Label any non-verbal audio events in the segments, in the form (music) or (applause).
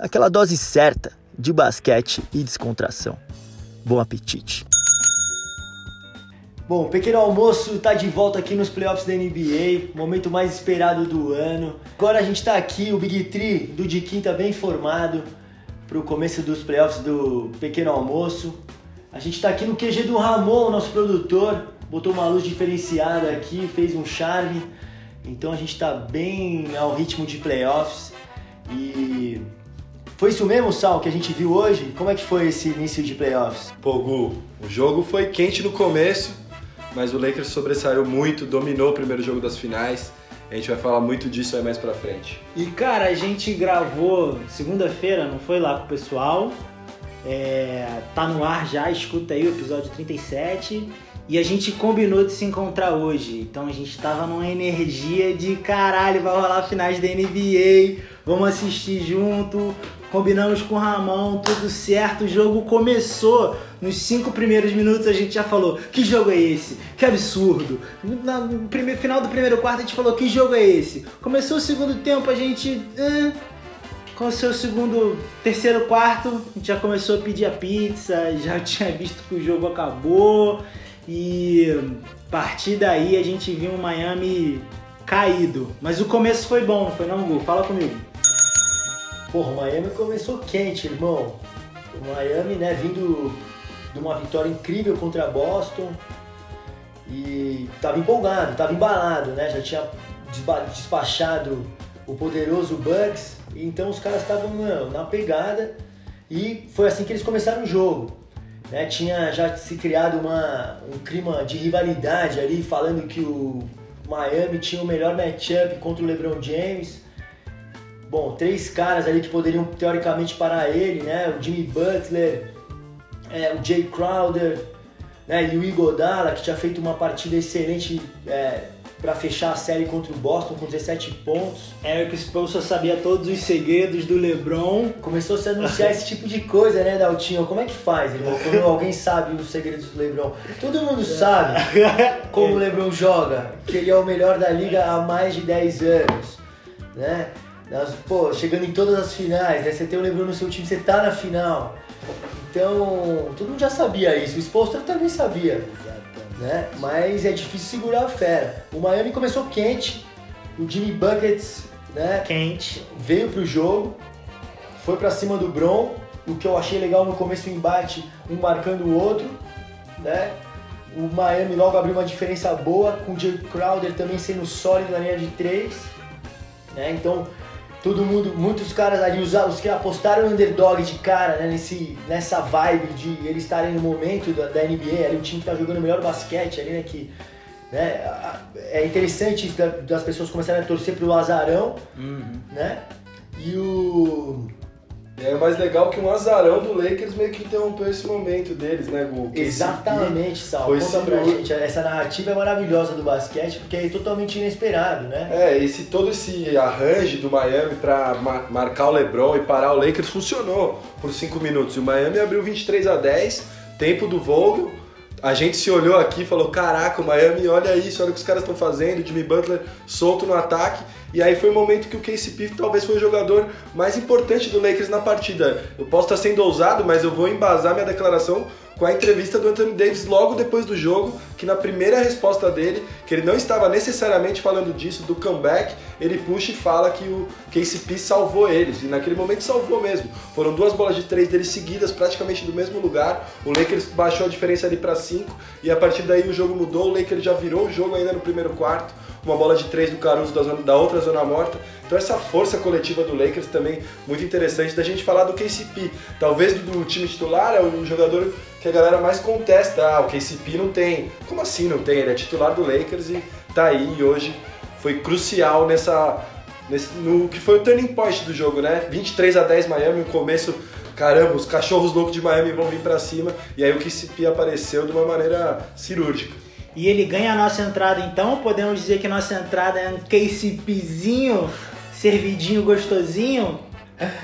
Aquela dose certa de basquete e descontração. Bom apetite. Bom, Pequeno Almoço está de volta aqui nos playoffs da NBA, momento mais esperado do ano. Agora a gente está aqui, o Big Tree do de quinta bem formado para o começo dos playoffs do Pequeno Almoço. A gente está aqui no QG do Ramon, nosso produtor, botou uma luz diferenciada aqui, fez um charme. Então a gente está bem ao ritmo de playoffs e foi isso mesmo, Sal, que a gente viu hoje? Como é que foi esse início de playoffs? Pô, Gu, o jogo foi quente no começo, mas o Lakers sobressaiu muito, dominou o primeiro jogo das finais. A gente vai falar muito disso aí mais pra frente. E cara, a gente gravou segunda-feira, não foi lá com o pessoal. É, tá no ar já, escuta aí o episódio 37. E a gente combinou de se encontrar hoje. Então a gente tava numa energia de caralho, vai rolar finais da NBA, vamos assistir junto, combinamos com o Ramon, tudo certo, o jogo começou. Nos cinco primeiros minutos a gente já falou: que jogo é esse? Que absurdo! No primeiro, final do primeiro quarto a gente falou: que jogo é esse? Começou o segundo tempo, a gente. Começou o segundo, terceiro quarto, a gente já começou a pedir a pizza, já (laughs) tinha visto que o jogo acabou. E a partir daí a gente viu o Miami caído. Mas o começo foi bom, foi não, Gu? Fala comigo. Porra, o Miami começou quente, irmão. O Miami, né, vindo de uma vitória incrível contra Boston e tava empolgado, tava embalado, né? Já tinha despachado o poderoso Bucks, então os caras estavam na pegada e foi assim que eles começaram o jogo. Né? Tinha já se criado uma, um clima de rivalidade ali, falando que o Miami tinha o melhor matchup contra o LeBron James. Bom, três caras ali que poderiam teoricamente parar ele, né? O Jimmy Butler, é, o Jay Crowder, né? E o Igodala, que tinha feito uma partida excelente é, para fechar a série contra o Boston com 17 pontos. Eric Spoelstra sabia todos os segredos do LeBron. Começou a se anunciar (laughs) esse tipo de coisa, né, Daltinho? Como é que faz, irmão? (laughs) Quando alguém sabe os segredos do LeBron. Todo mundo sabe (laughs) como o LeBron joga, que ele é o melhor da liga há mais de 10 anos, né? Pô, chegando em todas as finais, né? Você tem o LeBron no seu time, você tá na final. Então, todo mundo já sabia isso. O Spoelstra também sabia né? Mas é difícil segurar a fera. O Miami começou quente, o Jimmy Buckets, né? Quente. Veio pro jogo, foi para cima do Bron, o que eu achei legal no começo do embate, um marcando o outro, né? O Miami logo abriu uma diferença boa, com o Jay Crowder também sendo sólido na linha de três, né? Então todo mundo, muitos caras ali, os, os que apostaram no underdog de cara, né, nesse, nessa vibe de eles estarem no momento da, da NBA, ali, um time que tá jogando o melhor basquete ali, né, que né, é interessante das pessoas começarem a torcer pro azarão, uhum. né, e o é mais legal que um azarão do Lakers meio que interrompeu esse momento deles, né, Gu? Exatamente, Sal. Conta esse... pra gente. Essa narrativa é maravilhosa do basquete porque é totalmente inesperado, né? É, esse, todo esse arranjo do Miami pra marcar o LeBron e parar o Lakers funcionou por 5 minutos. E o Miami abriu 23 a 10, tempo do Vogel. A gente se olhou aqui e falou: Caraca, o Miami, olha isso, olha o que os caras estão fazendo. Jimmy Butler solto no ataque. E aí foi o momento que o KCP talvez foi o jogador mais importante do Lakers na partida. Eu posso estar sendo ousado, mas eu vou embasar minha declaração com a entrevista do Anthony Davis logo depois do jogo, que na primeira resposta dele, que ele não estava necessariamente falando disso, do comeback, ele puxa e fala que o KCP salvou eles. E naquele momento salvou mesmo. Foram duas bolas de três deles seguidas, praticamente do mesmo lugar. O Lakers baixou a diferença ali para cinco e a partir daí o jogo mudou. O Lakers já virou o jogo ainda no primeiro quarto uma bola de três do Caruso da, zona, da outra zona morta. Então essa força coletiva do Lakers também muito interessante da gente falar do KCP. Talvez do time titular é o jogador que a galera mais contesta. Ah, o KCP não tem. Como assim não tem? Ele é titular do Lakers e tá aí e hoje foi crucial nessa nesse, no que foi o turning point do jogo, né? 23 a 10 Miami, o começo, caramba, os cachorros loucos de Miami vão vir pra cima, e aí o KCP apareceu de uma maneira cirúrgica. E ele ganha a nossa entrada, então podemos dizer que nossa entrada é um KCPzinho, servidinho gostosinho,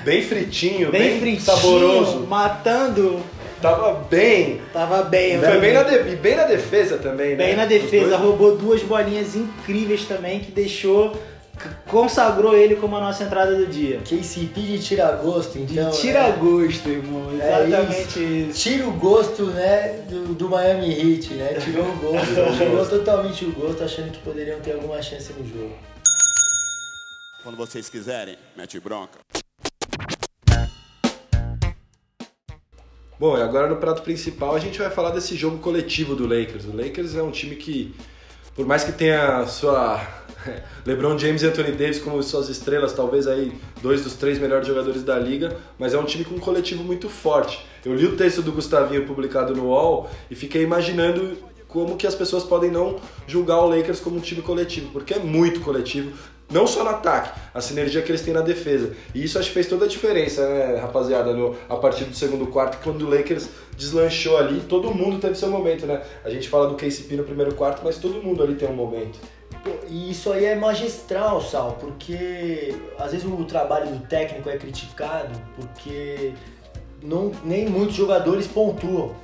Bem fritinho, bem, bem, fritinho, saboroso. matando. Tava bem. Tava bem, Foi velho. bem na, de- e bem na defesa também, né? Bem na defesa, roubou duas bolinhas incríveis também que deixou, consagrou ele como a nossa entrada do dia. KCP de tira gosto, então. Tira né? gosto, irmão. É Exatamente isso. Tira o gosto, né, do, do Miami Heat, né? Tirou o gosto, tirou totalmente o gosto, achando que poderiam ter alguma chance no jogo. Quando vocês quiserem, mete bronca. Bom, e agora no prato principal a gente vai falar desse jogo coletivo do Lakers. O Lakers é um time que, por mais que tenha sua (laughs) LeBron James e Anthony Davis como suas estrelas, talvez aí dois dos três melhores jogadores da liga, mas é um time com um coletivo muito forte. Eu li o texto do Gustavinho publicado no UOL e fiquei imaginando como que as pessoas podem não julgar o Lakers como um time coletivo, porque é muito coletivo, não só no ataque, a sinergia que eles têm na defesa. E isso acho que fez toda a diferença, né, rapaziada, no, a partir do segundo quarto, quando o Lakers deslanchou ali, todo mundo teve seu momento, né? A gente fala do KCP no primeiro quarto, mas todo mundo ali tem um momento. E isso aí é magistral, Sal, porque às vezes o trabalho do técnico é criticado porque não, nem muitos jogadores pontuam.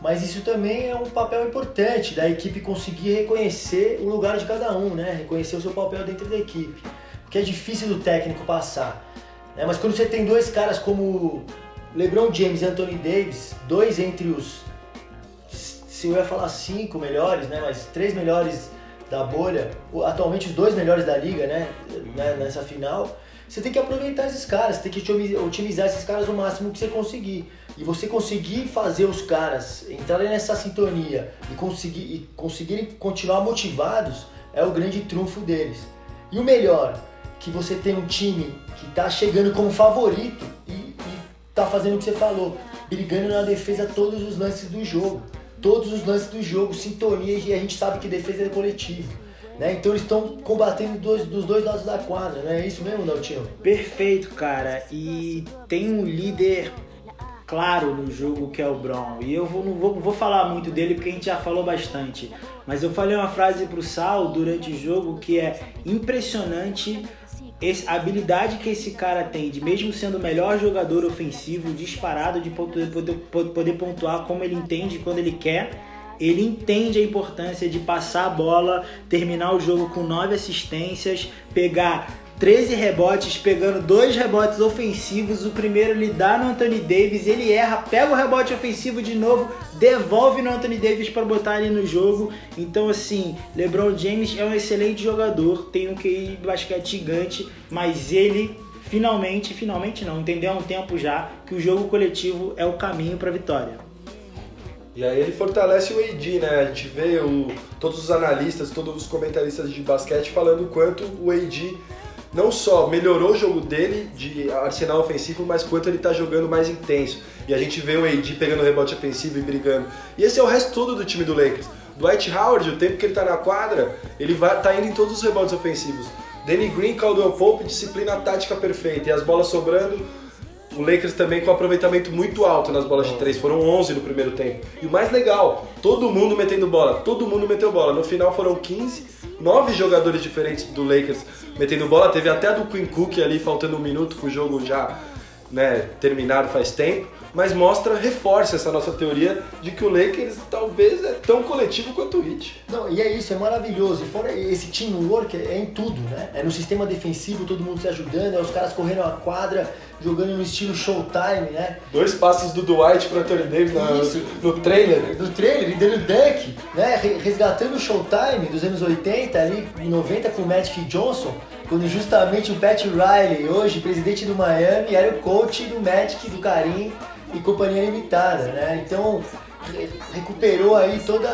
Mas isso também é um papel importante da equipe conseguir reconhecer o lugar de cada um, né? Reconhecer o seu papel dentro da equipe. Porque é difícil do técnico passar. né? Mas quando você tem dois caras como LeBron James e Anthony Davis, dois entre os se eu ia falar cinco melhores, né? Mas três melhores da bolha, atualmente os dois melhores da liga, né? né, Nessa final, você tem que aproveitar esses caras, você tem que otimi- otimizar esses caras o máximo que você conseguir. E você conseguir fazer os caras entrarem nessa sintonia e conseguir e conseguirem continuar motivados é o grande trunfo deles. E o melhor, que você tem um time que tá chegando como favorito e, e tá fazendo o que você falou, brigando na defesa todos os lances do jogo. Todos os lances do jogo, sintonia, e a gente sabe que defesa é coletivo. Né? Então eles estão combatendo dois, dos dois lados da quadra, não é isso mesmo, Daltinho? Perfeito, cara. E tem um líder claro no jogo que é o Brown. E eu vou, não vou, vou falar muito dele porque a gente já falou bastante. Mas eu falei uma frase pro Sal durante o jogo que é impressionante a habilidade que esse cara tem de mesmo sendo o melhor jogador ofensivo, disparado, de poder, poder, pontuar como ele entende quando ele quer. Ele entende a importância de passar a bola, terminar o jogo com nove assistências, pegar 13 rebotes, pegando dois rebotes ofensivos. O primeiro ele dá no Anthony Davis, ele erra, pega o rebote ofensivo de novo, devolve no Anthony Davis para botar ele no jogo. Então, assim, LeBron James é um excelente jogador, tem um QI de basquete gigante, mas ele finalmente, finalmente não, entendeu há um tempo já que o jogo coletivo é o caminho para vitória. E aí ele fortalece o AD, né? A gente vê o, todos os analistas, todos os comentaristas de basquete falando o quanto o AD não só melhorou o jogo dele de arsenal ofensivo, mas quanto ele tá jogando mais intenso. E a gente vê o AD pegando rebote ofensivo e brigando. E esse é o resto todo do time do Lakers. Dwight Howard, o tempo que ele tá na quadra, ele vai, tá indo em todos os rebotes ofensivos. Danny Green, Caldwell Pope, disciplina tática perfeita. E as bolas sobrando, o Lakers também com aproveitamento muito alto nas bolas de três, foram 11 no primeiro tempo. E o mais legal, todo mundo metendo bola, todo mundo meteu bola. No final foram 15, nove jogadores diferentes do Lakers metendo bola. Teve até a do Quinn Cook ali, faltando um minuto com o jogo já né, terminado faz tempo. Mas mostra, reforça essa nossa teoria de que o Lakers talvez é tão coletivo quanto o Heat. Não, e é isso, é maravilhoso. E fora esse teamwork é em tudo, né? É no sistema defensivo, todo mundo se ajudando, é os caras correndo a quadra, jogando no estilo showtime, né? Dois passos do Dwight para Anthony Davis na- Isso. no trailer. Do trailer e dando dunk, né? Re- Resgatando o showtime dos anos 80, ali, em 90 com o Magic Johnson, quando justamente o Pat Riley, hoje presidente do Miami, era o coach do Magic, do Karim e companhia limitada, né? Então re- recuperou aí toda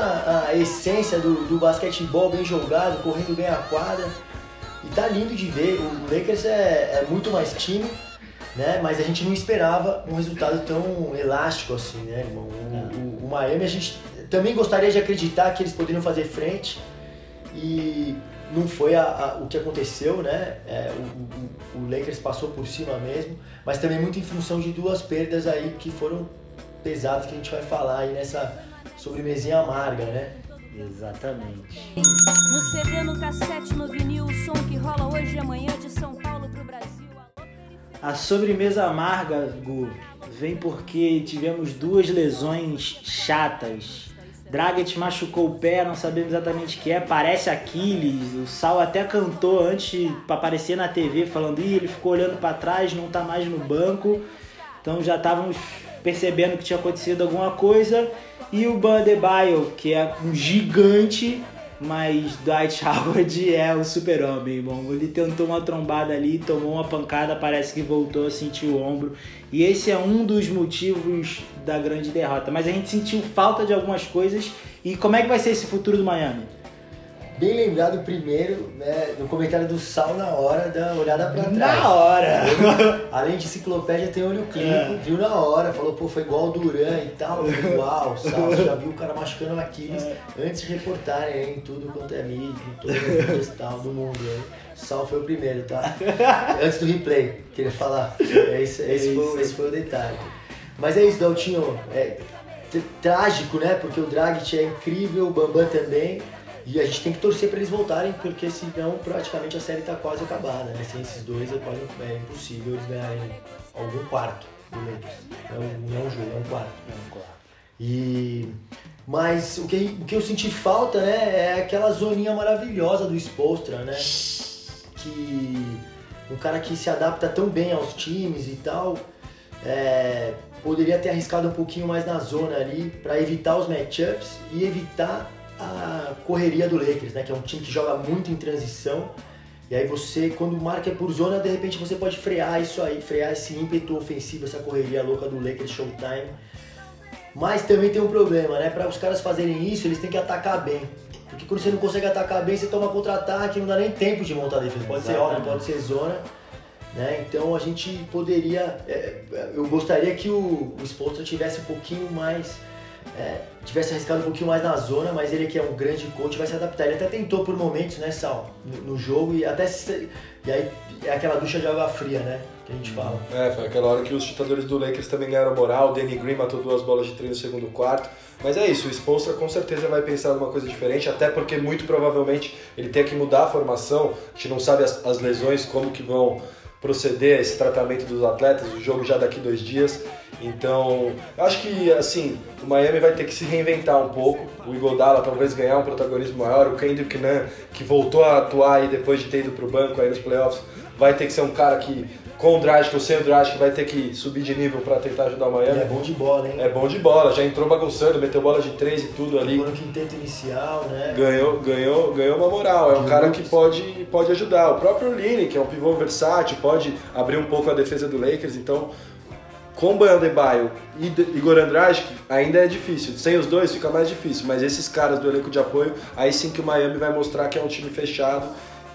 a essência do, do basquetebol bem jogado, correndo bem a quadra. E tá lindo de ver. O Lakers é, é muito mais time, né? Mas a gente não esperava um resultado tão elástico assim, né, irmão? O, o- o Miami a gente também gostaria de acreditar que eles poderiam fazer frente. E não foi a, a, o que aconteceu, né? É, o, o, o, Lakers passou por cima mesmo, mas também muito em função de duas perdas aí que foram pesadas que a gente vai falar aí nessa sobremesinha amarga, né? Exatamente. No CD, no cassete, no vinil, o som que rola hoje e amanhã de São Paulo pro Brasil. A sobremesa amarga, Gu, vem porque tivemos duas lesões chatas Dragic machucou o pé, não sabemos exatamente o que é, parece Aquiles. O Sal até cantou antes para aparecer na TV falando, ih, ele ficou olhando para trás, não tá mais no banco. Então já estávamos percebendo que tinha acontecido alguma coisa. E o Bandebaio, que é um gigante, mas Dwight Howard (laughs) é o super-homem, irmão. Ele tentou uma trombada ali, tomou uma pancada, parece que voltou a sentir o ombro. E esse é um dos motivos da grande derrota. Mas a gente sentiu falta de algumas coisas. E como é que vai ser esse futuro do Miami? Bem lembrado primeiro, né, no comentário do Sal na hora da olhada pra trás. Na hora! (laughs) além de enciclopédia, tem olho clínico, é. viu na hora, falou, pô, foi igual o Duran e tal. Falei, uau, Sal, já viu o cara machucando o Aquiles é. antes de reportarem em tudo quanto é mídia, em todas as mídias tal do mundo. Hein? Sal foi o primeiro, tá? (laughs) antes do replay, queria falar. Esse, esse, foi, esse foi o detalhe. Mas é isso, Daltinho. É, trágico, né? Porque o Dragit é incrível, o Bambam também. E a gente tem que torcer para eles voltarem, porque senão praticamente a série está quase acabada. Né? Sem esses dois é, quase, é impossível eles ganharem algum quarto do Lakers. Não, não é um jogo, é um quarto. É um quarto. E, mas o que, o que eu senti falta né, é aquela zoninha maravilhosa do Spolstra, né? Que um cara que se adapta tão bem aos times e tal, é, poderia ter arriscado um pouquinho mais na zona ali para evitar os matchups e evitar a correria do Lakers, né? Que é um time que joga muito em transição. E aí você, quando marca por zona, de repente você pode frear isso aí, frear esse ímpeto ofensivo, essa correria louca do Lakers Showtime. Mas também tem um problema, né? Para os caras fazerem isso, eles têm que atacar bem. Porque quando você não consegue atacar bem, você toma contra-ataque, não dá nem tempo de montar a defesa. Pode ser óbvio, pode ser zona. Né? Então a gente poderia. É, eu gostaria que o, o tivesse um pouquinho mais é, tivesse arriscado um pouquinho mais na zona, mas ele que é um grande coach vai se adaptar. Ele até tentou por momentos, né, Sal, no, no jogo e até se, e aí é aquela ducha de água fria, né, que a gente fala. É, foi aquela hora que os chutadores do Lakers também ganharam moral, o Danny Green matou duas bolas de três no segundo quarto. Mas é isso, o Spolstra com certeza vai pensar numa coisa diferente, até porque muito provavelmente ele tem que mudar a formação, a gente não sabe as, as lesões, como que vão proceder a esse tratamento dos atletas, o jogo já daqui dois dias. Então, eu acho que assim, o Miami vai ter que se reinventar um pouco. O Igodala talvez ganhar um protagonismo maior. O Kendrick Nunn, que voltou a atuar aí depois de ter ido para o banco aí nos playoffs, vai ter que ser um cara que com o Dragic ou sem o Dragic vai ter que subir de nível para tentar ajudar o Miami. E é bom de bola, hein? É bom de bola, já entrou bagunçando, meteu bola de três e tudo ali. No quinteto inicial, né? Ganhou, ganhou, ganhou uma moral, é um cara que pode, pode ajudar. O próprio Line, que é um pivô versátil, pode abrir um pouco a defesa do Lakers, então com Ban Adebayo e Igor Andrade ainda é difícil. Sem os dois fica mais difícil, mas esses caras do elenco de apoio, aí sim que o Miami vai mostrar que é um time fechado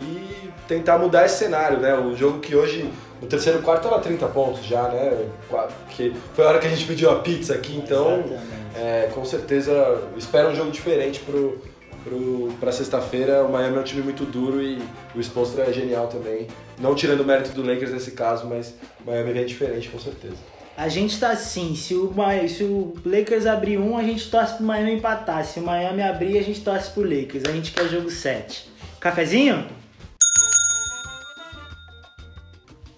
e tentar mudar esse cenário, né? O jogo que hoje, no terceiro quarto, era 30 pontos já, né? Que foi a hora que a gente pediu a pizza aqui, então é, com certeza espera um jogo diferente pro, pra sexta-feira. O Miami é um time muito duro e o Spolstra é genial também. Não tirando o mérito do Lakers nesse caso, mas o Miami vem diferente com certeza. A gente tá assim, se o, se o Lakers abrir um, a gente torce pro Miami empatar. Se o Miami abrir, a gente torce pro Lakers. A gente quer jogo 7. Cafezinho?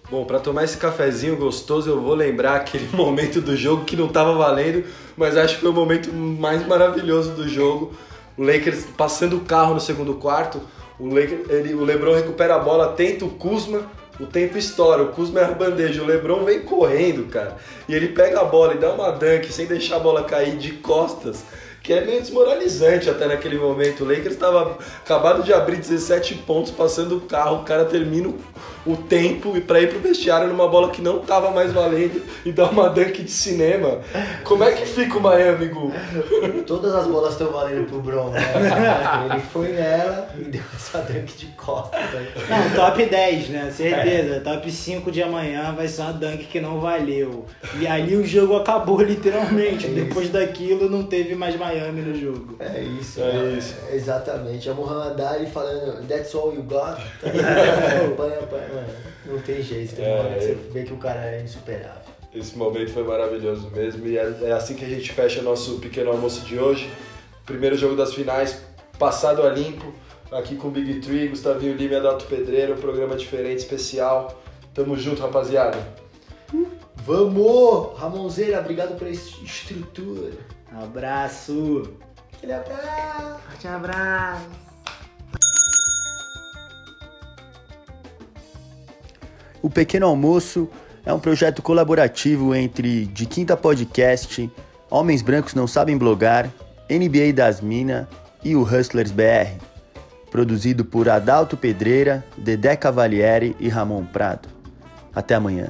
Bom, para tomar esse cafezinho gostoso, eu vou lembrar aquele (laughs) momento do jogo que não tava valendo, mas acho que foi o momento mais maravilhoso do jogo. O Lakers passando o carro no segundo quarto, o, Lakers, ele, o LeBron recupera a bola, tenta o Kuzma, o tempo estoura, o Kuzma erra a bandeja, o Lebron vem correndo, cara. E ele pega a bola e dá uma dunk sem deixar a bola cair de costas, que é meio desmoralizante até naquele momento. O Lakers estava acabado de abrir 17 pontos, passando o carro, o cara termina o tempo e pra ir pro vestiário numa bola que não tava mais valendo e dar uma dunk de cinema. Como é que fica o Miami, Gu? Todas as bolas estão valendo pro Bron, né? Ele foi nela e deu essa dunk de costa. Não, top 10, né? Certeza. Top 5 de amanhã vai ser uma dunk que não valeu. E ali o jogo acabou, literalmente. É. Depois daquilo, não teve mais Miami no jogo. É isso, É isso. Exatamente. É o Muhammad Ali falando, that's all you got. (laughs) Tá apanha, apanha, mano. Não tem jeito, tem uma hora que você vê que o cara é insuperável. Esse momento foi maravilhoso mesmo e é, é assim que a gente fecha nosso pequeno almoço de hoje. Primeiro jogo das finais, passado a limpo, aqui com o Big Tree, Gustavinho Lima e Adalto Pedreiro, um programa diferente, especial. Tamo junto, rapaziada. Vamos! Ramonzeira, obrigado pela es- estrutura. Abraço. Aquele abraço. Forte abraço. O Pequeno Almoço é um projeto colaborativo entre De Quinta Podcast, Homens Brancos Não Sabem Blogar, NBA das Minas e o Hustlers BR. Produzido por Adalto Pedreira, Dedé Cavalieri e Ramon Prado. Até amanhã.